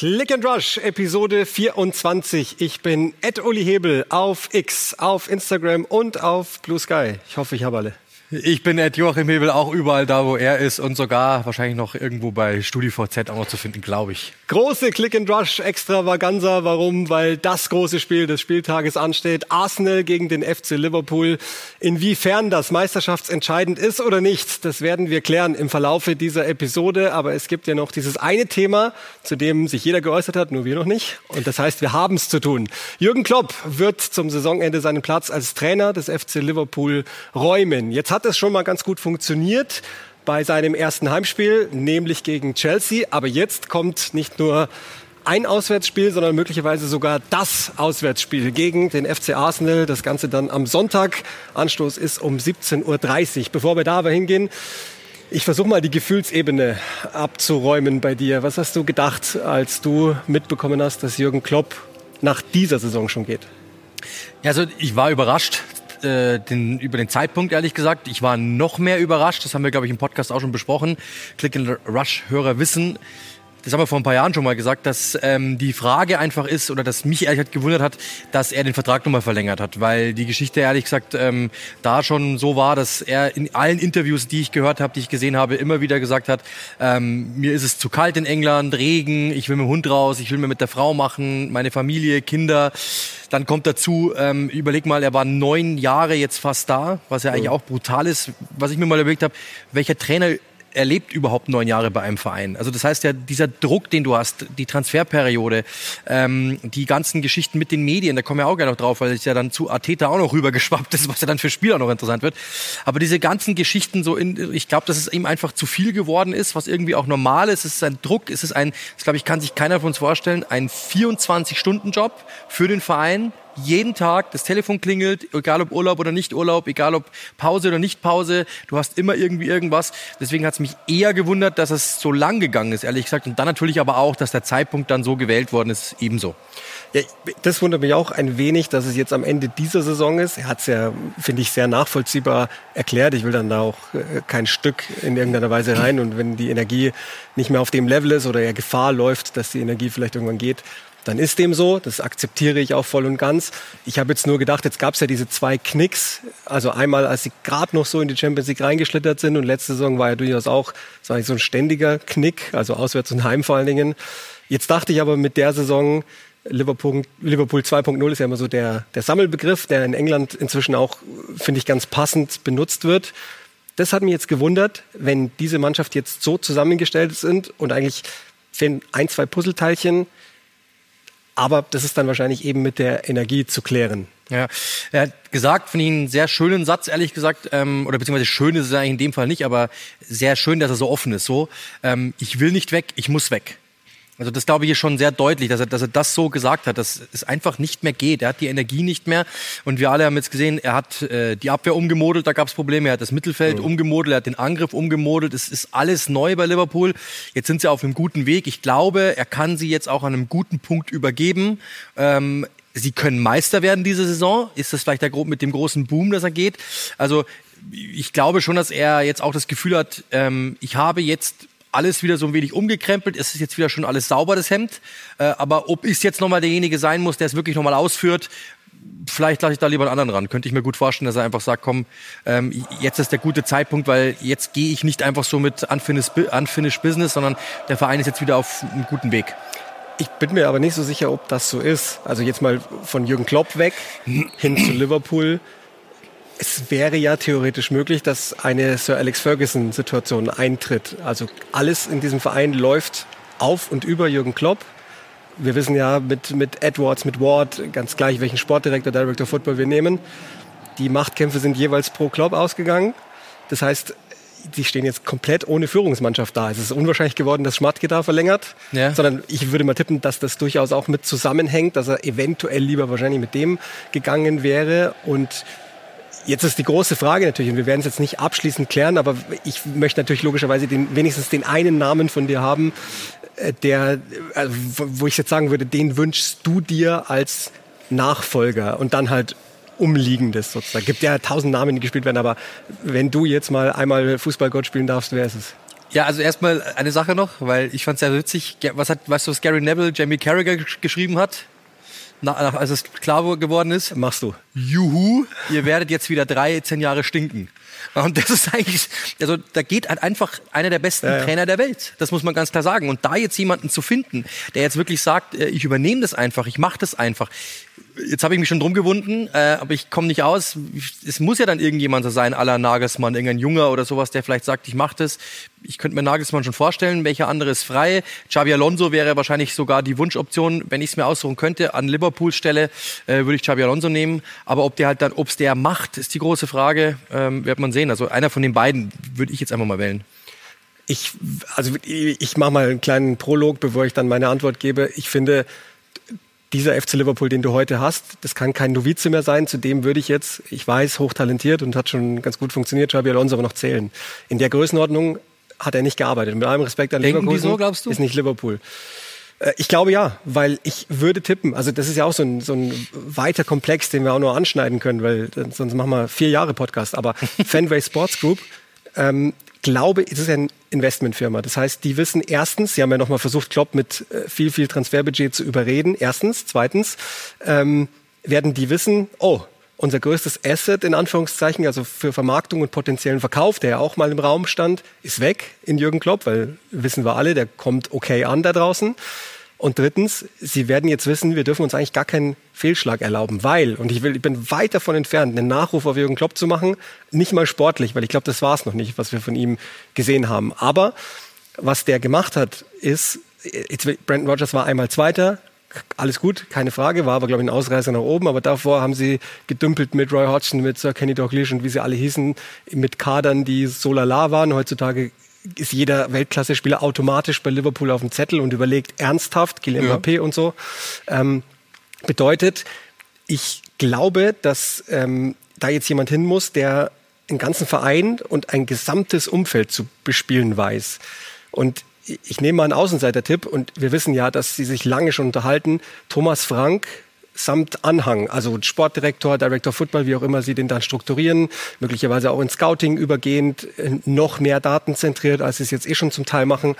Click and Rush, Episode 24. Ich bin Ed Uli Hebel auf X, auf Instagram und auf Blue Sky. Ich hoffe, ich habe alle. Ich bin Ed Joachim Hebel auch überall da, wo er ist und sogar wahrscheinlich noch irgendwo bei StudiVZ auch noch zu finden, glaube ich. Große Click and Rush Extravaganza. Warum? Weil das große Spiel des Spieltages ansteht. Arsenal gegen den FC Liverpool. Inwiefern das meisterschaftsentscheidend ist oder nicht, das werden wir klären im Verlaufe dieser Episode. Aber es gibt ja noch dieses eine Thema, zu dem sich jeder geäußert hat, nur wir noch nicht. Und das heißt, wir haben es zu tun. Jürgen Klopp wird zum Saisonende seinen Platz als Trainer des FC Liverpool räumen. Jetzt hat hat es schon mal ganz gut funktioniert bei seinem ersten Heimspiel, nämlich gegen Chelsea. Aber jetzt kommt nicht nur ein Auswärtsspiel, sondern möglicherweise sogar das Auswärtsspiel gegen den FC Arsenal. Das Ganze dann am Sonntag. Anstoß ist um 17.30 Uhr. Bevor wir da aber hingehen, ich versuche mal die Gefühlsebene abzuräumen bei dir. Was hast du gedacht, als du mitbekommen hast, dass Jürgen Klopp nach dieser Saison schon geht? Also ich war überrascht äh, den, über den Zeitpunkt, ehrlich gesagt. Ich war noch mehr überrascht. Das haben wir, glaube ich, im Podcast auch schon besprochen. Click and Rush-Hörer wissen, das haben wir vor ein paar Jahren schon mal gesagt, dass ähm, die Frage einfach ist oder dass mich ehrlich gesagt gewundert hat, dass er den Vertrag nochmal verlängert hat, weil die Geschichte ehrlich gesagt ähm, da schon so war, dass er in allen Interviews, die ich gehört habe, die ich gesehen habe, immer wieder gesagt hat, ähm, mir ist es zu kalt in England, Regen, ich will mit dem Hund raus, ich will mir mit der Frau machen, meine Familie, Kinder. Dann kommt dazu, ähm, überleg mal, er war neun Jahre jetzt fast da, was ja eigentlich auch brutal ist. Was ich mir mal überlegt habe, welcher Trainer erlebt überhaupt neun Jahre bei einem Verein. Also das heißt ja, dieser Druck, den du hast, die Transferperiode, ähm, die ganzen Geschichten mit den Medien, da kommen wir auch gerne noch drauf, weil es ja dann zu Ateta auch noch rübergeschwappt ist, was ja dann für Spieler noch interessant wird. Aber diese ganzen Geschichten so in, ich glaube, dass es ihm einfach zu viel geworden ist, was irgendwie auch normal ist. Es ist ein Druck, es ist ein, das glaube ich, kann sich keiner von uns vorstellen, ein 24-Stunden-Job für den Verein, jeden Tag, das Telefon klingelt, egal ob Urlaub oder nicht Urlaub, egal ob Pause oder nicht Pause, du hast immer irgendwie irgendwas. Deswegen hat es mich eher gewundert, dass es so lang gegangen ist, ehrlich gesagt. Und dann natürlich aber auch, dass der Zeitpunkt dann so gewählt worden ist, ebenso. Ja, das wundert mich auch ein wenig, dass es jetzt am Ende dieser Saison ist. Er hat es ja, finde ich, sehr nachvollziehbar erklärt. Ich will dann da auch äh, kein Stück in irgendeiner Weise rein. Und wenn die Energie nicht mehr auf dem Level ist oder er Gefahr läuft, dass die Energie vielleicht irgendwann geht, dann ist dem so. Das akzeptiere ich auch voll und ganz. Ich habe jetzt nur gedacht, jetzt gab es ja diese zwei Knicks. Also einmal, als sie gerade noch so in die Champions League reingeschlittert sind und letzte Saison war ja durchaus auch so ein ständiger Knick, also auswärts und heim vor allen Dingen. Jetzt dachte ich aber mit der Saison, Liverpool, Liverpool 2.0 ist ja immer so der, der Sammelbegriff, der in England inzwischen auch, finde ich, ganz passend benutzt wird. Das hat mich jetzt gewundert, wenn diese Mannschaft jetzt so zusammengestellt sind und eigentlich fehlen ein, zwei Puzzleteilchen, aber das ist dann wahrscheinlich eben mit der Energie zu klären. Ja, er hat gesagt, finde ich einen sehr schönen Satz, ehrlich gesagt, ähm, oder beziehungsweise schön ist es eigentlich in dem Fall nicht, aber sehr schön, dass er so offen ist. So, ähm, ich will nicht weg, ich muss weg. Also das glaube ich ist schon sehr deutlich, dass er, dass er das so gesagt hat, dass es einfach nicht mehr geht. Er hat die Energie nicht mehr. Und wir alle haben jetzt gesehen, er hat äh, die Abwehr umgemodelt, da gab es Probleme. Er hat das Mittelfeld mhm. umgemodelt, er hat den Angriff umgemodelt. Es ist alles neu bei Liverpool. Jetzt sind sie auf einem guten Weg. Ich glaube, er kann sie jetzt auch an einem guten Punkt übergeben. Ähm, sie können Meister werden diese Saison. Ist das vielleicht der Grund mit dem großen Boom, dass er geht? Also ich glaube schon, dass er jetzt auch das Gefühl hat, ähm, ich habe jetzt alles wieder so ein wenig umgekrempelt. Es ist jetzt wieder schon alles sauber, das Hemd. Äh, aber ob ich jetzt nochmal derjenige sein muss, der es wirklich nochmal ausführt, vielleicht lasse ich da lieber einen anderen ran. Könnte ich mir gut vorstellen, dass er einfach sagt, komm, ähm, jetzt ist der gute Zeitpunkt, weil jetzt gehe ich nicht einfach so mit unfinished, unfinished Business, sondern der Verein ist jetzt wieder auf einem guten Weg. Ich bin mir aber nicht so sicher, ob das so ist. Also jetzt mal von Jürgen Klopp weg hin zu Liverpool es wäre ja theoretisch möglich, dass eine Sir Alex Ferguson-Situation eintritt. Also alles in diesem Verein läuft auf und über Jürgen Klopp. Wir wissen ja mit, mit Edwards, mit Ward, ganz gleich, welchen Sportdirektor, Director Football wir nehmen. Die Machtkämpfe sind jeweils pro Klopp ausgegangen. Das heißt, die stehen jetzt komplett ohne Führungsmannschaft da. Es ist unwahrscheinlich geworden, dass Schmatke da verlängert, ja. sondern ich würde mal tippen, dass das durchaus auch mit zusammenhängt, dass er eventuell lieber wahrscheinlich mit dem gegangen wäre und Jetzt ist die große Frage natürlich, und wir werden es jetzt nicht abschließend klären, aber ich möchte natürlich logischerweise den, wenigstens den einen Namen von dir haben, äh, der, also wo ich jetzt sagen würde, den wünschst du dir als Nachfolger und dann halt Umliegendes sozusagen. Gibt ja tausend Namen, die gespielt werden, aber wenn du jetzt mal einmal Fußballgott spielen darfst, wer ist es? Ja, also erstmal eine Sache noch, weil ich fand es sehr witzig. Was hat, weißt du, was Gary Neville Jamie Carragher geschrieben hat? Nach, als es klar geworden ist. Machst du. Juhu, ihr werdet jetzt wieder 13 Jahre stinken. Und das ist eigentlich, also da geht halt einfach einer der besten ja, ja. Trainer der Welt. Das muss man ganz klar sagen. Und da jetzt jemanden zu finden, der jetzt wirklich sagt, äh, ich übernehme das einfach, ich mache das einfach, jetzt habe ich mich schon drum gewunden, äh, aber ich komme nicht aus. Es muss ja dann irgendjemand so sein, aller Nagelsmann, irgendein Junger oder sowas, der vielleicht sagt, ich mache das. Ich könnte mir Nagelsmann schon vorstellen, welcher andere ist frei. Xabi Alonso wäre wahrscheinlich sogar die Wunschoption, wenn ich es mir aussuchen könnte. An Liverpool Stelle äh, würde ich Xabi Alonso nehmen. Aber ob der halt dann, ob es der macht, ist die große Frage. Ähm, wird man sehen. Also einer von den beiden würde ich jetzt einfach mal wählen. Ich, also ich mache mal einen kleinen Prolog, bevor ich dann meine Antwort gebe. Ich finde, dieser FC Liverpool, den du heute hast, das kann kein Novize mehr sein. Zudem würde ich jetzt, ich weiß, hochtalentiert und hat schon ganz gut funktioniert, Xabi Alonso aber noch zählen. In der Größenordnung hat er nicht gearbeitet. Mit allem Respekt an Denken Liverpool. so, glaubst du? Ist nicht Liverpool. Äh, ich glaube ja, weil ich würde tippen. Also das ist ja auch so ein, so ein weiter Komplex, den wir auch nur anschneiden können, weil sonst machen wir vier Jahre Podcast. Aber Fenway Sports Group ähm, glaube, es ist eine Investmentfirma. Das heißt, die wissen erstens, sie haben ja nochmal versucht, Klopp mit äh, viel, viel Transferbudget zu überreden. Erstens. Zweitens ähm, werden die wissen, oh, unser größtes Asset in Anführungszeichen, also für Vermarktung und potenziellen Verkauf, der ja auch mal im Raum stand, ist weg in Jürgen Klopp, weil wissen wir alle, der kommt okay an da draußen. Und drittens, Sie werden jetzt wissen, wir dürfen uns eigentlich gar keinen Fehlschlag erlauben, weil, und ich, will, ich bin weit davon entfernt, einen Nachruf auf Jürgen Klopp zu machen, nicht mal sportlich, weil ich glaube, das war es noch nicht, was wir von ihm gesehen haben. Aber was der gemacht hat, ist, jetzt, Brandon Rogers war einmal Zweiter, alles gut, keine Frage, war aber, glaube ich, ein Ausreißer nach oben. Aber davor haben sie gedümpelt mit Roy Hodgson, mit Sir Kenny Dalglish und wie sie alle hießen, mit Kadern, die so lala waren. Heutzutage ist jeder Weltklasse-Spieler automatisch bei Liverpool auf dem Zettel und überlegt ernsthaft, Kylian ja. Mbappé und so. Ähm, bedeutet, ich glaube, dass ähm, da jetzt jemand hin muss, der einen ganzen Verein und ein gesamtes Umfeld zu bespielen weiß. Und ich nehme mal einen Außenseiter-Tipp und wir wissen ja, dass sie sich lange schon unterhalten. Thomas Frank samt Anhang, also Sportdirektor, Director Football, wie auch immer Sie den dann strukturieren, möglicherweise auch in Scouting übergehend, äh, noch mehr datenzentriert, als Sie es jetzt eh schon zum Teil machen,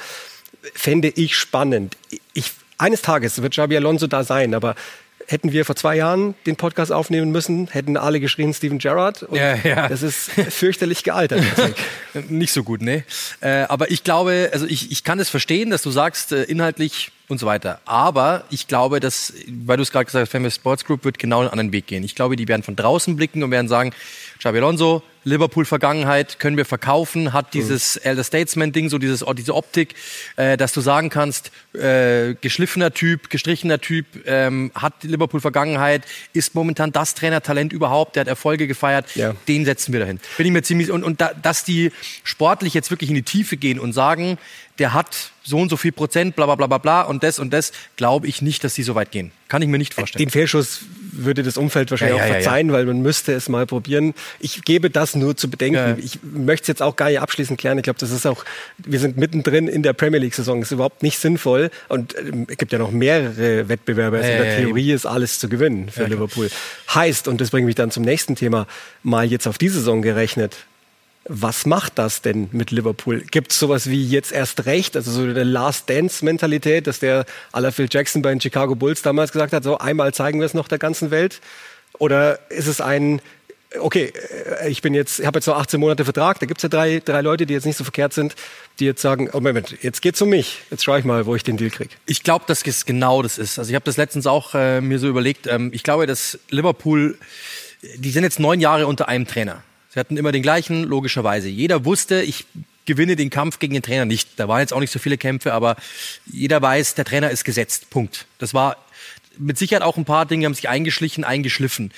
fände ich spannend. Ich, eines Tages wird Xabi Alonso da sein, aber hätten wir vor zwei Jahren den Podcast aufnehmen müssen, hätten alle geschrien Steven Gerrard. ja, ja. Das ist fürchterlich gealtert. Nicht so gut, ne? Äh, aber ich glaube, also ich, ich kann es verstehen, dass du sagst, äh, inhaltlich und so weiter. Aber ich glaube, dass, weil du es gerade gesagt hast, Famous Sports Group wird genau einen anderen Weg gehen. Ich glaube, die werden von draußen blicken und werden sagen, Xabi Alonso, Liverpool-Vergangenheit können wir verkaufen, hat dieses mhm. Elder Statesman-Ding, so dieses, diese Optik, äh, dass du sagen kannst, äh, geschliffener Typ, gestrichener Typ, ähm, hat Liverpool-Vergangenheit, ist momentan das Trainertalent überhaupt, der hat Erfolge gefeiert, ja. den setzen wir dahin. Bin ich mir ziemlich, und, und da, dass die sportlich jetzt wirklich in die Tiefe gehen und sagen, der hat so und so viel Prozent, bla bla bla bla bla und das und das, glaube ich nicht, dass die so weit gehen. Kann ich mir nicht vorstellen. Den Fehlschuss würde das Umfeld wahrscheinlich ja, ja, auch verzeihen, ja, weil man müsste es mal probieren. Ich gebe das nur zu bedenken. Ich möchte es jetzt auch gar nicht abschließend klären. Ich glaube, das ist auch, wir sind mittendrin in der Premier League-Saison. Das ist überhaupt nicht sinnvoll. Und ähm, es gibt ja noch mehrere Wettbewerbe. Also in der Theorie ist alles zu gewinnen für Liverpool. Heißt, und das bringt mich dann zum nächsten Thema, mal jetzt auf die Saison gerechnet was macht das denn mit Liverpool? Gibt es sowas wie jetzt erst recht, also so eine Last Dance-Mentalität, dass der aller Phil Jackson bei den Chicago Bulls damals gesagt hat, so einmal zeigen wir es noch der ganzen Welt? Oder ist es ein, okay, äh, ich bin jetzt, ich habe jetzt noch 18 Monate Vertrag, da gibt es ja drei, drei Leute, die jetzt nicht so verkehrt sind, die jetzt sagen, oh Moment, jetzt geht's um mich, jetzt schaue ich mal, wo ich den Deal kriege. Ich glaube, dass es genau das ist. Also ich habe das letztens auch äh, mir so überlegt. Ähm, ich glaube, dass Liverpool, die sind jetzt neun Jahre unter einem Trainer. Sie hatten immer den gleichen, logischerweise. Jeder wusste, ich gewinne den Kampf gegen den Trainer nicht. Da waren jetzt auch nicht so viele Kämpfe, aber jeder weiß, der Trainer ist gesetzt. Punkt. Das war mit Sicherheit auch ein paar Dinge, haben sich eingeschlichen, eingeschliffen.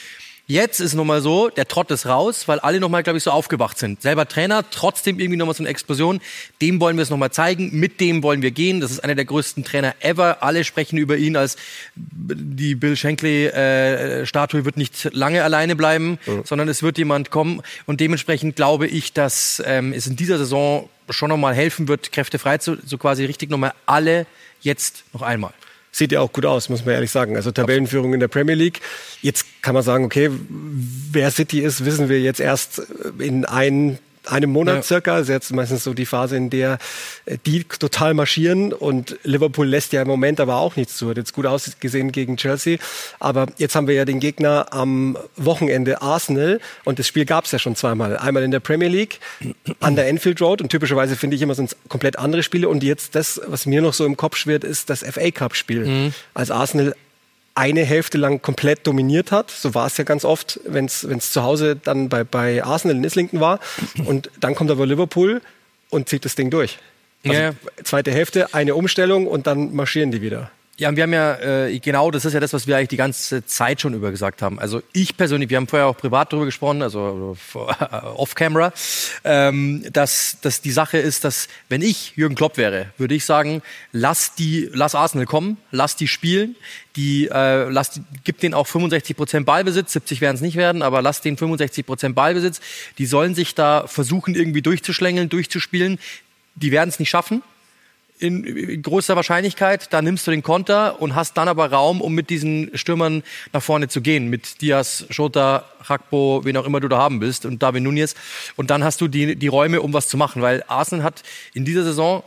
Jetzt ist nochmal so, der Trott ist raus, weil alle nochmal, glaube ich, so aufgewacht sind. Selber Trainer, trotzdem irgendwie nochmal so eine Explosion. Dem wollen wir es nochmal zeigen, mit dem wollen wir gehen. Das ist einer der größten Trainer ever. Alle sprechen über ihn als die Bill Shankly-Statue äh, wird nicht lange alleine bleiben, mhm. sondern es wird jemand kommen. Und dementsprechend glaube ich, dass ähm, es in dieser Saison schon nochmal helfen wird, Kräfte frei zu, so quasi richtig nochmal alle jetzt noch einmal sieht ja auch gut aus, muss man ehrlich sagen. Also Tabellenführung in der Premier League. Jetzt kann man sagen, okay, wer City ist, wissen wir jetzt erst in ein einem Monat ja. circa. Das ist jetzt meistens so die Phase, in der äh, die total marschieren und Liverpool lässt ja im Moment aber auch nichts zu. Hat jetzt gut ausgesehen gegen Chelsea. Aber jetzt haben wir ja den Gegner am Wochenende Arsenal und das Spiel gab es ja schon zweimal. Einmal in der Premier League an der Enfield Road und typischerweise finde ich immer sonst komplett andere Spiele. Und jetzt das, was mir noch so im Kopf schwirrt, ist das FA Cup Spiel. Mhm. Als Arsenal eine Hälfte lang komplett dominiert hat. So war es ja ganz oft, wenn es zu Hause dann bei, bei Arsenal in Islington war. Und dann kommt aber Liverpool und zieht das Ding durch. Also ja. Zweite Hälfte, eine Umstellung und dann marschieren die wieder. Ja, wir haben ja, äh, genau, das ist ja das, was wir eigentlich die ganze Zeit schon über gesagt haben. Also ich persönlich, wir haben vorher auch privat darüber gesprochen, also off-camera, ähm, dass, dass die Sache ist, dass wenn ich Jürgen Klopp wäre, würde ich sagen, lass die, lass Arsenal kommen, lass die spielen, die, äh, lass, gib denen auch 65 Prozent Ballbesitz, 70 werden es nicht werden, aber lass denen 65 Prozent Ballbesitz. Die sollen sich da versuchen, irgendwie durchzuschlängeln, durchzuspielen. Die werden es nicht schaffen in, in großer Wahrscheinlichkeit. Da nimmst du den Konter und hast dann aber Raum, um mit diesen Stürmern nach vorne zu gehen. Mit Diaz, Schota, Hakpo, wen auch immer du da haben willst und David Nunez. Und dann hast du die, die Räume, um was zu machen. Weil Arsenal hat in dieser Saison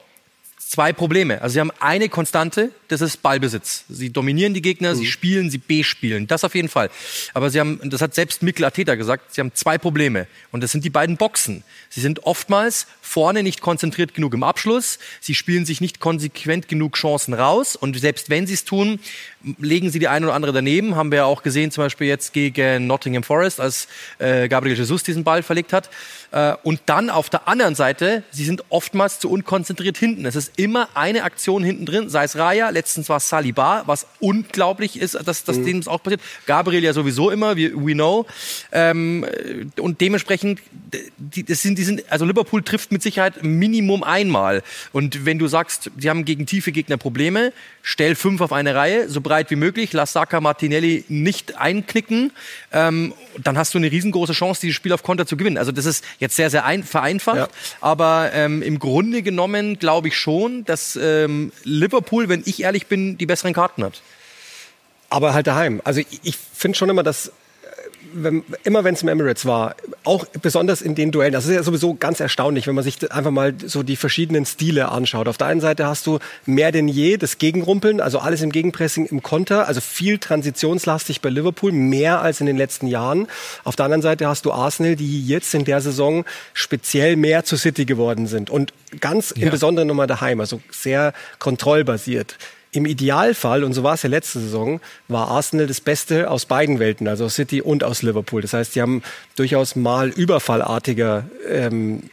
zwei Probleme. Also sie haben eine Konstante, das ist Ballbesitz. Sie dominieren die Gegner, mhm. sie spielen, sie B-spielen. Das auf jeden Fall. Aber sie haben, das hat selbst Mikkel Arteta gesagt, sie haben zwei Probleme. Und das sind die beiden Boxen. Sie sind oftmals vorne nicht konzentriert genug im Abschluss. Sie spielen sich nicht konsequent genug Chancen raus. Und selbst wenn sie es tun, legen sie die eine oder andere daneben. Haben wir ja auch gesehen, zum Beispiel jetzt gegen Nottingham Forest, als äh, Gabriel Jesus diesen Ball verlegt hat. Äh, und dann auf der anderen Seite, sie sind oftmals zu unkonzentriert hinten. Es ist immer eine Aktion hinten drin, sei es Raya, letztens war es Saliba, was unglaublich ist, dass, dass mhm. dem auch passiert. Gabriel ja sowieso immer, we, we know. Ähm, und dementsprechend, die, das sind, die sind, also Liverpool trifft mit Sicherheit Minimum einmal. Und wenn du sagst, sie haben gegen tiefe Gegner Probleme, stell fünf auf eine Reihe, so breit wie möglich, lass Saka Martinelli nicht einknicken, ähm, dann hast du eine riesengroße Chance, dieses Spiel auf Konter zu gewinnen. Also das ist jetzt sehr, sehr ein, vereinfacht, ja. aber ähm, im Grunde genommen glaube ich schon, dass ähm, Liverpool, wenn ich ehrlich bin, die besseren Karten hat. Aber halt daheim. Also ich, ich finde schon immer, dass wenn, immer wenn es im Emirates war, auch besonders in den Duellen, das ist ja sowieso ganz erstaunlich, wenn man sich einfach mal so die verschiedenen Stile anschaut. Auf der einen Seite hast du mehr denn je das Gegenrumpeln, also alles im Gegenpressing, im Konter, also viel transitionslastig bei Liverpool, mehr als in den letzten Jahren. Auf der anderen Seite hast du Arsenal, die jetzt in der Saison speziell mehr zu City geworden sind und ganz ja. im Besonderen nochmal daheim, also sehr kontrollbasiert im Idealfall, und so war es ja letzte Saison, war Arsenal das Beste aus beiden Welten, also aus City und aus Liverpool. Das heißt, sie haben durchaus mal überfallartiger ähm,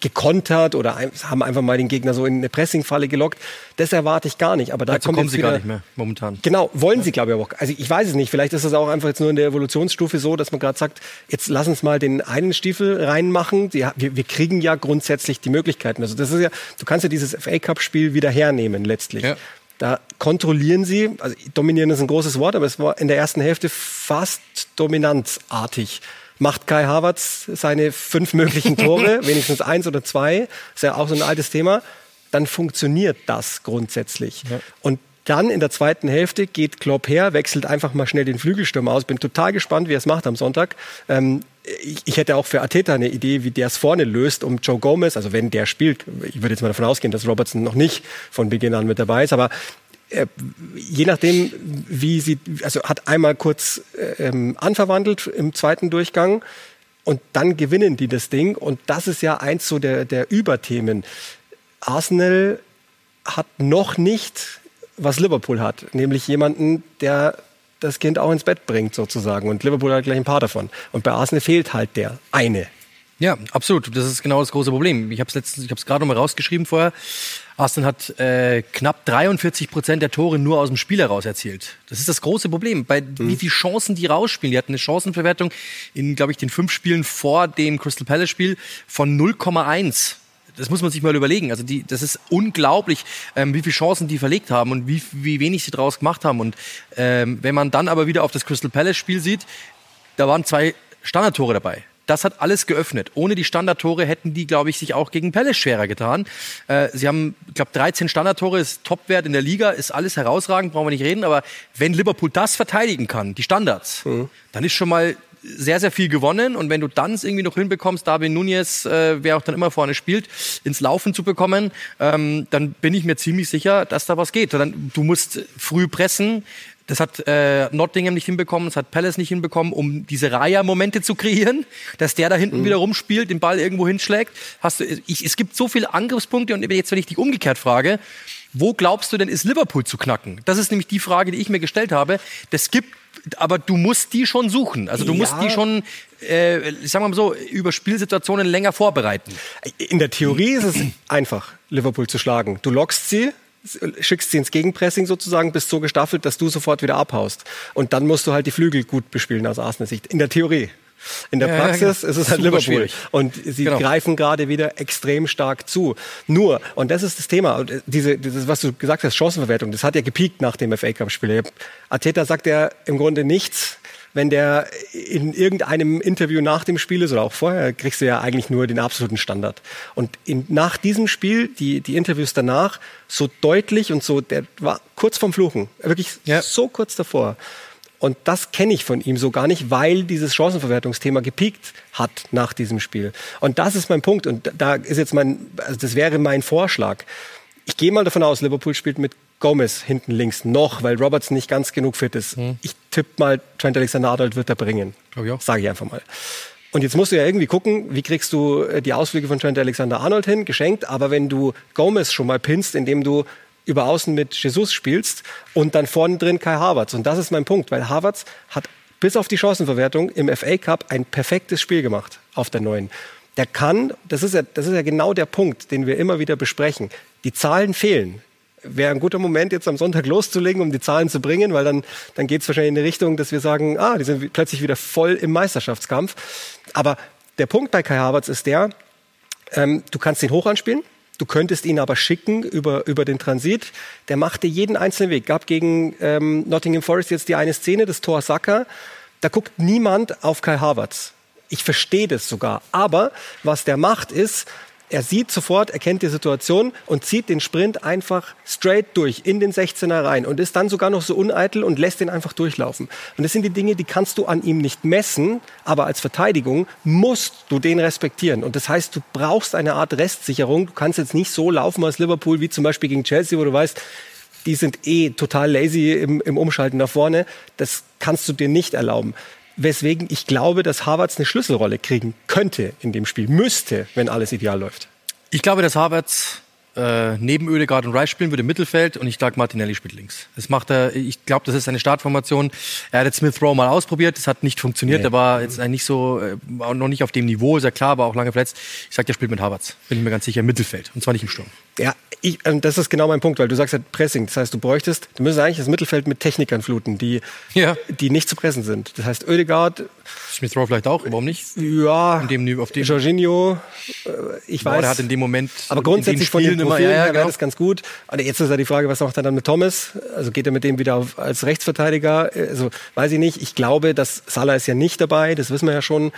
gekontert oder haben einfach mal den Gegner so in eine Pressingfalle gelockt. Das erwarte ich gar nicht. Aber da also kommen sie wieder, gar nicht mehr momentan. Genau, wollen ja. sie glaube ich auch. Also ich weiß es nicht. Vielleicht ist das auch einfach jetzt nur in der Evolutionsstufe so, dass man gerade sagt, jetzt lass uns mal den einen Stiefel reinmachen. Die, wir, wir, kriegen ja grundsätzlich die Möglichkeiten. Also das ist ja, du kannst ja dieses FA Cup Spiel wieder hernehmen letztlich. Ja. Da kontrollieren sie, also dominieren ist ein großes Wort, aber es war in der ersten Hälfte fast dominanzartig. Macht Kai Havertz seine fünf möglichen Tore, wenigstens eins oder zwei, ist ja auch so ein altes Thema, dann funktioniert das grundsätzlich. Ja. Und dann in der zweiten Hälfte geht Klopp her, wechselt einfach mal schnell den Flügelsturm aus. Bin total gespannt, wie er es macht am Sonntag. Ähm, ich, ich, hätte auch für Ateta eine Idee, wie der es vorne löst, um Joe Gomez, also wenn der spielt, ich würde jetzt mal davon ausgehen, dass Robertson noch nicht von Beginn an mit dabei ist, aber äh, je nachdem, wie sie, also hat einmal kurz ähm, anverwandelt im zweiten Durchgang und dann gewinnen die das Ding und das ist ja eins so der, der Überthemen. Arsenal hat noch nicht, was Liverpool hat, nämlich jemanden, der das Kind auch ins Bett bringt sozusagen. Und Liverpool hat gleich ein paar davon. Und bei Arsenal fehlt halt der eine. Ja, absolut. Das ist genau das große Problem. Ich habe es letztens, ich habe es gerade noch mal rausgeschrieben vorher. Arsenal hat äh, knapp 43 Prozent der Tore nur aus dem Spiel heraus erzielt. Das ist das große Problem. Bei mhm. wie viele Chancen die rausspielen. Die hatten eine Chancenverwertung in, glaube ich, den fünf Spielen vor dem Crystal Palace Spiel von 0,1 das muss man sich mal überlegen. Also die, das ist unglaublich, ähm, wie viele Chancen die verlegt haben und wie, wie wenig sie daraus gemacht haben. Und ähm, wenn man dann aber wieder auf das Crystal Palace Spiel sieht, da waren zwei Standardtore dabei. Das hat alles geöffnet. Ohne die Standardtore hätten die, glaube ich, sich auch gegen Palace schwerer getan. Äh, sie haben, ich glaube, 13 Standardtore, ist Topwert in der Liga, ist alles herausragend, brauchen wir nicht reden. Aber wenn Liverpool das verteidigen kann, die Standards, mhm. dann ist schon mal sehr, sehr viel gewonnen. Und wenn du dann es irgendwie noch hinbekommst, Darwin Nunez, äh, wer auch dann immer vorne spielt, ins Laufen zu bekommen, ähm, dann bin ich mir ziemlich sicher, dass da was geht. Dann, du musst früh pressen. Das hat äh, Nottingham nicht hinbekommen, das hat Palace nicht hinbekommen, um diese Raya-Momente zu kreieren, dass der da hinten mhm. wieder rumspielt, den Ball irgendwo hinschlägt. Hast du, ich, es gibt so viele Angriffspunkte und jetzt, wenn ich dich umgekehrt frage, wo glaubst du denn, ist Liverpool zu knacken? Das ist nämlich die Frage, die ich mir gestellt habe. Das gibt, aber du musst die schon suchen. Also du ja. musst die schon, äh, sagen wir mal so, über Spielsituationen länger vorbereiten. In der Theorie ist es einfach, Liverpool zu schlagen. Du lockst sie, schickst sie ins Gegenpressing sozusagen, bist so gestaffelt, dass du sofort wieder abhaust. Und dann musst du halt die Flügel gut bespielen aus Arsenal-Sicht. In der Theorie. In der Praxis ja, genau. ist es halt Liverpool. Schwierig. Und sie genau. greifen gerade wieder extrem stark zu. Nur, und das ist das Thema, diese, dieses, was du gesagt hast, Chancenverwertung, das hat ja gepiekt nach dem FA Cup-Spiel. Ateta sagt ja im Grunde nichts wenn der in irgendeinem Interview nach dem Spiel ist oder auch vorher, kriegst du ja eigentlich nur den absoluten Standard. Und in, nach diesem Spiel, die, die Interviews danach, so deutlich und so, der war kurz vorm Fluchen, wirklich ja. so kurz davor. Und das kenne ich von ihm so gar nicht, weil dieses Chancenverwertungsthema gepiekt hat nach diesem Spiel. Und das ist mein Punkt. Und da ist jetzt mein, also das wäre mein Vorschlag. Ich gehe mal davon aus, Liverpool spielt mit Gomez hinten links noch, weil Roberts nicht ganz genug fit ist. Hm. Ich tippe mal, Trent Alexander-Arnold wird er bringen. Sage ich einfach mal. Und jetzt musst du ja irgendwie gucken, wie kriegst du äh, die Ausflüge von Trent Alexander-Arnold hin, geschenkt. Aber wenn du Gomez schon mal pinst, indem du über Außen mit Jesus spielst und dann vorne drin Kai Havertz. Und das ist mein Punkt, weil Havertz hat bis auf die Chancenverwertung im FA Cup ein perfektes Spiel gemacht auf der neuen. Der kann, das ist ja, das ist ja genau der Punkt, den wir immer wieder besprechen. Die Zahlen fehlen. Wäre ein guter Moment, jetzt am Sonntag loszulegen, um die Zahlen zu bringen, weil dann, dann geht es wahrscheinlich in die Richtung, dass wir sagen, ah, die sind plötzlich wieder voll im Meisterschaftskampf. Aber der Punkt bei Kai Havertz ist der, ähm, du kannst ihn hoch anspielen, Du könntest ihn aber schicken über, über den Transit. Der machte jeden einzelnen Weg. Gab gegen ähm, Nottingham Forest jetzt die eine Szene, das Tor Saka. Da guckt niemand auf Kai Havertz. Ich verstehe das sogar. Aber was der macht ist, er sieht sofort, erkennt die Situation und zieht den Sprint einfach straight durch in den 16er rein und ist dann sogar noch so uneitel und lässt den einfach durchlaufen. Und das sind die Dinge, die kannst du an ihm nicht messen, aber als Verteidigung musst du den respektieren. Und das heißt, du brauchst eine Art Restsicherung. Du kannst jetzt nicht so laufen als Liverpool wie zum Beispiel gegen Chelsea, wo du weißt, die sind eh total lazy im, im Umschalten nach vorne. Das kannst du dir nicht erlauben weswegen ich glaube, dass Harvards eine Schlüsselrolle kriegen könnte in dem Spiel, müsste, wenn alles ideal läuft. Ich glaube, dass Harvards äh, neben Oedegaard und Rice spielen würde im Mittelfeld und ich glaube, Martinelli spielt links. Das macht er, ich glaube, das ist seine Startformation. Er hat jetzt Smith Rowe mal ausprobiert, das hat nicht funktioniert, nee. er war jetzt nicht so, äh, noch nicht auf dem Niveau, ist ja klar, war auch lange verletzt. Ich sage, der spielt mit Havertz, bin ich mir ganz sicher, im Mittelfeld und zwar nicht im Sturm. Ja, ich, ähm, das ist genau mein Punkt, weil du sagst ja Pressing. Das heißt, du bräuchtest, du müsstest eigentlich das Mittelfeld mit Technikern fluten, die, ja. die nicht zu pressen sind. Das heißt, Oedegaard. Smith Rowe vielleicht auch, warum nicht? Ja, in dem, auf dem Jorginho, äh, ich weiß. der hat in dem Moment. Aber grundsätzlich von den Profilen immer, ja, ja, genau. das ganz gut. Und jetzt ist ja die Frage, was macht er dann mit Thomas? Also geht er mit dem wieder auf, als Rechtsverteidiger? Also weiß ich nicht. Ich glaube, dass Salah ist ja nicht dabei, das wissen wir ja schon.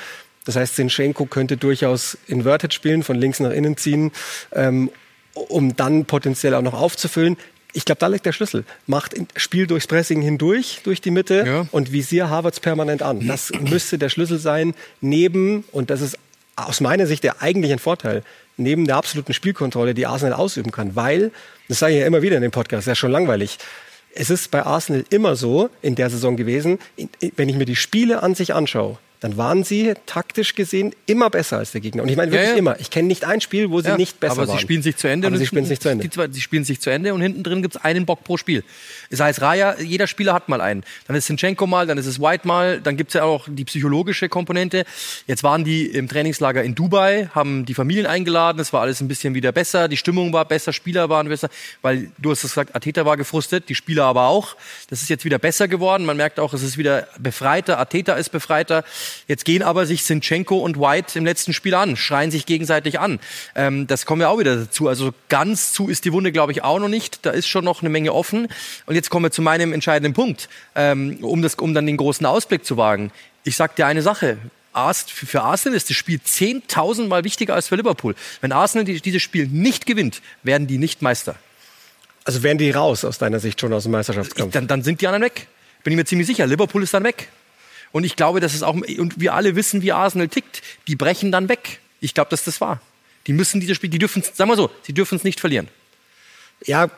Das heißt, Zinchenko könnte durchaus inverted spielen, von links nach innen ziehen. Ähm, um dann potenziell auch noch aufzufüllen. Ich glaube, da liegt der Schlüssel. Macht Spiel durchs Pressing hindurch, durch die Mitte ja. und visier Harvards permanent an. Das müsste der Schlüssel sein, neben, und das ist aus meiner Sicht der eigentliche Vorteil, neben der absoluten Spielkontrolle, die Arsenal ausüben kann. Weil, das sage ich ja immer wieder in dem Podcast, ist ja schon langweilig. Es ist bei Arsenal immer so in der Saison gewesen, wenn ich mir die Spiele an sich anschaue, dann waren sie taktisch gesehen immer besser als der Gegner. Und ich meine wirklich ja, ja. immer. Ich kenne nicht ein Spiel, wo sie ja, nicht besser aber waren. Aber sie spielen sich zu Ende. Aber sie spielen sich zu Ende. Die, sie spielen sich zu Ende und hinten drin gibt es einen Bock pro Spiel. Das heißt, Raya, jeder Spieler hat mal einen. Dann ist Sinchenko mal, dann ist es White mal, dann gibt es ja auch die psychologische Komponente. Jetzt waren die im Trainingslager in Dubai, haben die Familien eingeladen, es war alles ein bisschen wieder besser, die Stimmung war besser, Spieler waren besser, weil du hast gesagt, Ateta war gefrustet, die Spieler aber auch. Das ist jetzt wieder besser geworden. Man merkt auch, es ist wieder befreiter, Ateta ist befreiter. Jetzt gehen aber sich Sinchenko und White im letzten Spiel an, schreien sich gegenseitig an. Ähm, das kommen wir auch wieder dazu. Also ganz zu ist die Wunde, glaube ich, auch noch nicht. Da ist schon noch eine Menge offen. Und jetzt kommen wir zu meinem entscheidenden Punkt, ähm, um, das, um dann den großen Ausblick zu wagen. Ich sage dir eine Sache. Für Arsenal ist das Spiel 10.000 Mal wichtiger als für Liverpool. Wenn Arsenal dieses Spiel nicht gewinnt, werden die nicht Meister. Also wären die raus aus deiner Sicht schon aus dem Meisterschaftskampf? Dann, dann sind die anderen weg. Bin ich mir ziemlich sicher. Liverpool ist dann weg. Und ich glaube, dass es auch, und wir alle wissen, wie Arsenal tickt. Die brechen dann weg. Ich glaube, dass das war. Die müssen dieses Spiel, die dürfen, sagen wir so, sie dürfen es nicht verlieren. Ja,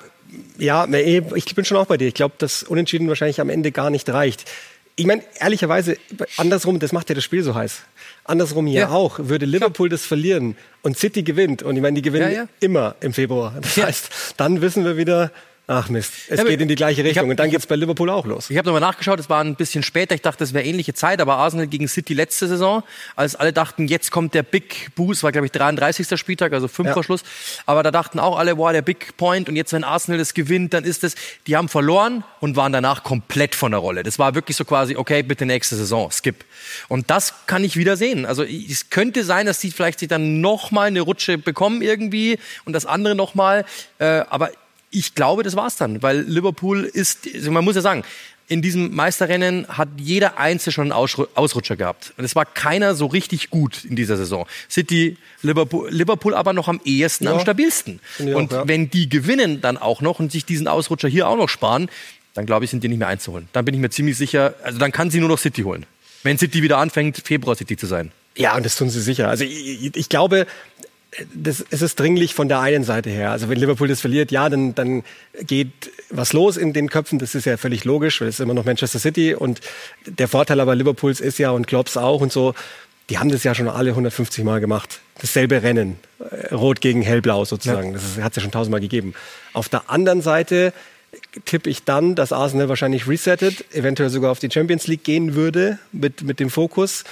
ja, ich bin schon auch bei dir. Ich glaube, dass Unentschieden wahrscheinlich am Ende gar nicht reicht. Ich meine, ehrlicherweise, andersrum, das macht ja das Spiel so heiß. Andersrum hier ja. auch, würde Liverpool das verlieren und City gewinnt, und ich meine, die gewinnen ja, ja. immer im Februar. Das heißt, dann wissen wir wieder, Ach Mist, es ja, geht in die gleiche Richtung hab, und dann geht es bei Liverpool auch los. Ich habe nochmal nachgeschaut, es war ein bisschen später, ich dachte, es wäre ähnliche Zeit, aber Arsenal gegen City letzte Saison, als alle dachten, jetzt kommt der Big Boost, war glaube ich 33. Spieltag, also fünf ja. vor Schluss, aber da dachten auch alle, wow, der Big Point und jetzt wenn Arsenal das gewinnt, dann ist es, die haben verloren und waren danach komplett von der Rolle. Das war wirklich so quasi, okay, bitte nächste Saison, skip. Und das kann ich wieder sehen. Also es könnte sein, dass die vielleicht sich dann nochmal eine Rutsche bekommen irgendwie und das andere nochmal, äh, aber ich glaube, das war's dann, weil Liverpool ist, also man muss ja sagen, in diesem Meisterrennen hat jeder Einzelne schon einen Ausrutscher gehabt. Und es war keiner so richtig gut in dieser Saison. City, Liverpool, Liverpool aber noch am ehesten, ja. am stabilsten. Und auch, ja. wenn die gewinnen dann auch noch und sich diesen Ausrutscher hier auch noch sparen, dann glaube ich, sind die nicht mehr einzuholen. Dann bin ich mir ziemlich sicher, also dann kann sie nur noch City holen. Wenn City wieder anfängt, Februar City zu sein. Ja, und das tun sie sicher. Also ich, ich glaube, das, es ist dringlich von der einen Seite her. Also wenn Liverpool das verliert, ja, dann, dann geht was los in den Köpfen. Das ist ja völlig logisch, weil es ist immer noch Manchester City. Und der Vorteil aber Liverpools ist ja und Klopps auch und so, die haben das ja schon alle 150 Mal gemacht. Dasselbe Rennen. Äh, Rot gegen Hellblau sozusagen. Ja. Das hat es ja schon tausendmal gegeben. Auf der anderen Seite tippe ich dann, dass Arsenal wahrscheinlich resettet, eventuell sogar auf die Champions League gehen würde mit, mit dem Fokus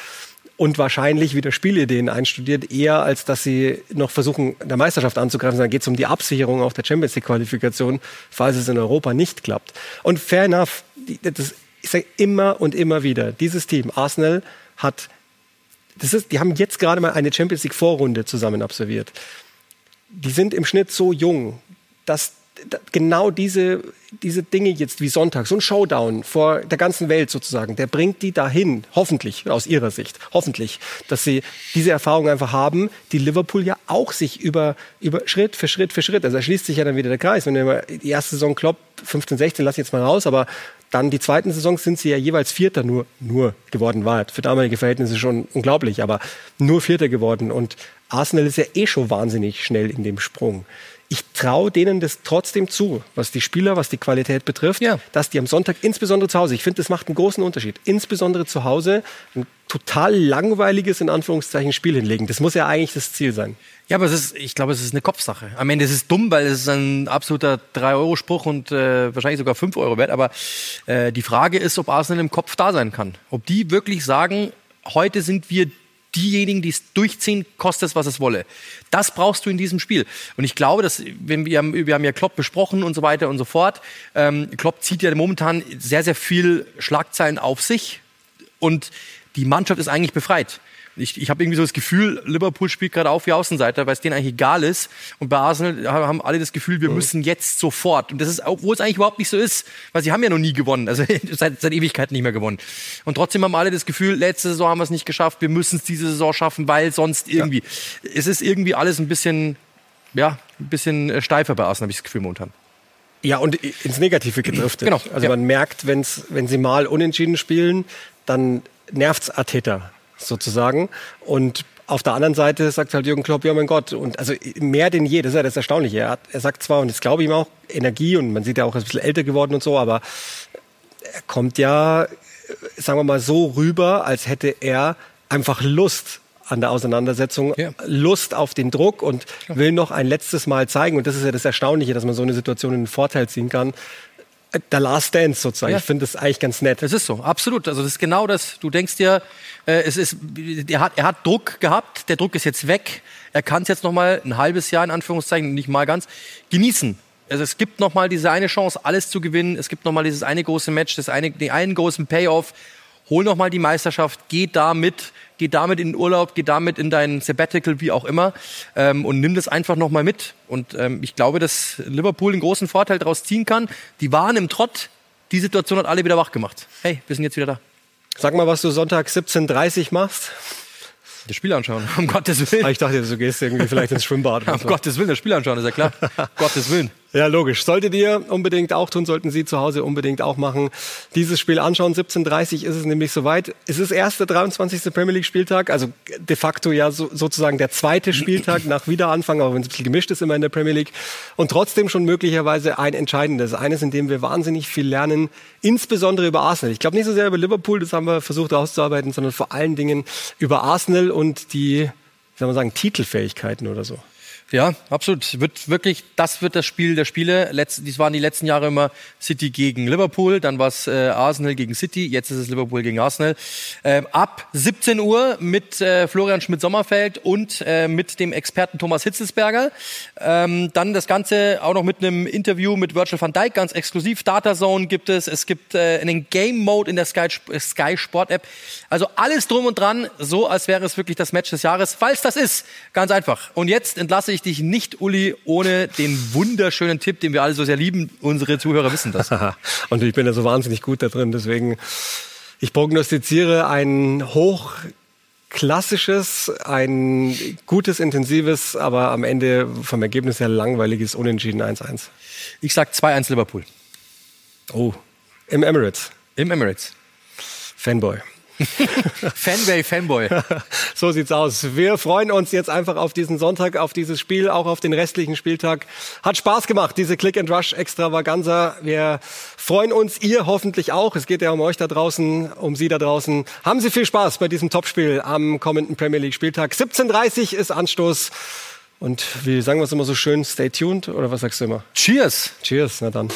und wahrscheinlich wieder Spielideen einstudiert, eher als dass sie noch versuchen, der Meisterschaft anzugreifen. Dann geht es um die Absicherung auf der Champions League-Qualifikation, falls es in Europa nicht klappt. Und fair enough, das, ich sage immer und immer wieder, dieses Team, Arsenal, hat, das ist, die haben jetzt gerade mal eine Champions League-Vorrunde zusammen absolviert. Die sind im Schnitt so jung, dass genau diese, diese Dinge jetzt wie Sonntag, so ein Showdown vor der ganzen Welt sozusagen, der bringt die dahin, hoffentlich, aus ihrer Sicht, hoffentlich, dass sie diese Erfahrung einfach haben, die Liverpool ja auch sich über, über Schritt für Schritt für Schritt, also da schließt sich ja dann wieder der Kreis. Wenn du die erste Saison kloppt, 15, 16, lass ich jetzt mal raus, aber dann die zweiten Saisons sind sie ja jeweils Vierter nur, nur geworden, war für damalige Verhältnisse schon unglaublich, aber nur Vierter geworden und Arsenal ist ja eh schon wahnsinnig schnell in dem Sprung ich traue denen das trotzdem zu, was die Spieler, was die Qualität betrifft, ja. dass die am Sonntag, insbesondere zu Hause, ich finde, das macht einen großen Unterschied, insbesondere zu Hause ein total langweiliges, in Anführungszeichen, Spiel hinlegen. Das muss ja eigentlich das Ziel sein. Ja, aber es ist, ich glaube, es ist eine Kopfsache. Am Ende ist es dumm, weil es ist ein absoluter 3-Euro-Spruch und äh, wahrscheinlich sogar 5 Euro wert. Aber äh, die Frage ist, ob Arsenal im Kopf da sein kann. Ob die wirklich sagen, heute sind wir diejenigen, die es durchziehen, kostet es, was es wolle. Das brauchst du in diesem Spiel. Und ich glaube, dass, wenn wir, haben, wir haben ja Klopp besprochen und so weiter und so fort. Ähm, Klopp zieht ja momentan sehr, sehr viel Schlagzeilen auf sich. Und die Mannschaft ist eigentlich befreit. Ich, ich habe irgendwie so das Gefühl, Liverpool spielt gerade auf wie Außenseiter, weil es denen eigentlich egal ist. Und bei Arsenal haben alle das Gefühl, wir müssen jetzt sofort. Und das ist, obwohl es eigentlich überhaupt nicht so ist, weil sie haben ja noch nie gewonnen, also seit, seit Ewigkeit nicht mehr gewonnen. Und trotzdem haben alle das Gefühl, letzte Saison haben wir es nicht geschafft, wir müssen es diese Saison schaffen, weil sonst irgendwie. Ja. Es ist irgendwie alles ein bisschen, ja, ein bisschen äh, steifer bei Arsenal, habe ich das Gefühl momentan. Ja, und ins Negative gedriftet. Genau. Also ja. man merkt, wenn's, wenn sie mal unentschieden spielen, dann nervt's Arteta sozusagen. Und auf der anderen Seite sagt halt Jürgen Klopp, ja mein Gott, und also mehr denn je, das ist ja das Erstaunliche. Er, hat, er sagt zwar, und das glaube ich ihm auch, Energie und man sieht ja auch, er ist ein bisschen älter geworden und so, aber er kommt ja, sagen wir mal, so rüber, als hätte er einfach Lust an der Auseinandersetzung, ja. Lust auf den Druck und will noch ein letztes Mal zeigen. Und das ist ja das Erstaunliche, dass man so eine Situation in den Vorteil ziehen kann der Last Dance sozusagen. Ja. Ich finde das eigentlich ganz nett. Das ist so, absolut. Also das ist genau das. Du denkst dir, äh, es ist, er hat, er hat Druck gehabt, der Druck ist jetzt weg. Er kann es jetzt noch mal ein halbes Jahr in Anführungszeichen, nicht mal ganz, genießen. Also es gibt noch mal diese eine Chance, alles zu gewinnen. Es gibt noch mal dieses eine große Match, das eine, den einen großen Payoff. Hol noch mal die Meisterschaft, geh da mit geh damit in den Urlaub, geh damit in dein Sabbatical, wie auch immer, ähm, und nimm das einfach nochmal mit. Und ähm, ich glaube, dass Liverpool einen großen Vorteil daraus ziehen kann. Die waren im Trott, die Situation hat alle wieder wach gemacht. Hey, wir sind jetzt wieder da. Sag mal, was du Sonntag 17.30 machst. Das Spiel anschauen, um Gottes Willen. Ah, ich dachte, du gehst irgendwie vielleicht ins Schwimmbad. um so. Gottes Willen, das Spiel anschauen, ist ja klar. Gottes Willen. Ja, logisch. Solltet ihr unbedingt auch tun, sollten Sie zu Hause unbedingt auch machen. Dieses Spiel anschauen. 17.30 ist es nämlich soweit. Es ist erst der 23. Premier League Spieltag, also de facto ja so, sozusagen der zweite Spieltag nach Wiederanfang, auch wenn es ein bisschen gemischt ist immer in der Premier League. Und trotzdem schon möglicherweise ein entscheidendes. Eines, in dem wir wahnsinnig viel lernen, insbesondere über Arsenal. Ich glaube nicht so sehr über Liverpool, das haben wir versucht auszuarbeiten, sondern vor allen Dingen über Arsenal und die, wie soll man sagen, Titelfähigkeiten oder so. Ja, absolut. Wird wirklich, das wird das Spiel der Spiele. Letz, dies waren die letzten Jahre immer City gegen Liverpool, dann war es äh, Arsenal gegen City, jetzt ist es Liverpool gegen Arsenal. Ähm, ab 17 Uhr mit äh, Florian Schmidt-Sommerfeld und äh, mit dem Experten Thomas Hitzelsberger. Ähm, dann das Ganze auch noch mit einem Interview mit Virgil van Dijk, ganz exklusiv. Data Zone gibt es. Es gibt äh, einen Game Mode in der Sky, Sky Sport App. Also alles drum und dran, so als wäre es wirklich das Match des Jahres. Falls das ist, ganz einfach. Und jetzt entlasse ich ich dich nicht, Uli, ohne den wunderschönen Tipp, den wir alle so sehr lieben. Unsere Zuhörer wissen das. Und ich bin ja so wahnsinnig gut da drin, deswegen ich prognostiziere ein hoch klassisches, ein gutes, intensives, aber am Ende vom Ergebnis her langweiliges Unentschieden 1-1. Ich sag 2-1 Liverpool. Oh, im Emirates. Im Emirates. Fanboy. Fanboy, Fanboy. so sieht's aus. Wir freuen uns jetzt einfach auf diesen Sonntag, auf dieses Spiel, auch auf den restlichen Spieltag. Hat Spaß gemacht, diese Click and Rush Extravaganza. Wir freuen uns, ihr hoffentlich auch. Es geht ja um euch da draußen, um Sie da draußen. Haben Sie viel Spaß bei diesem Topspiel am kommenden Premier League Spieltag. 17:30 ist Anstoß. Und wie sagen wir es immer so schön, stay tuned oder was sagst du immer? Cheers. Cheers, na dann.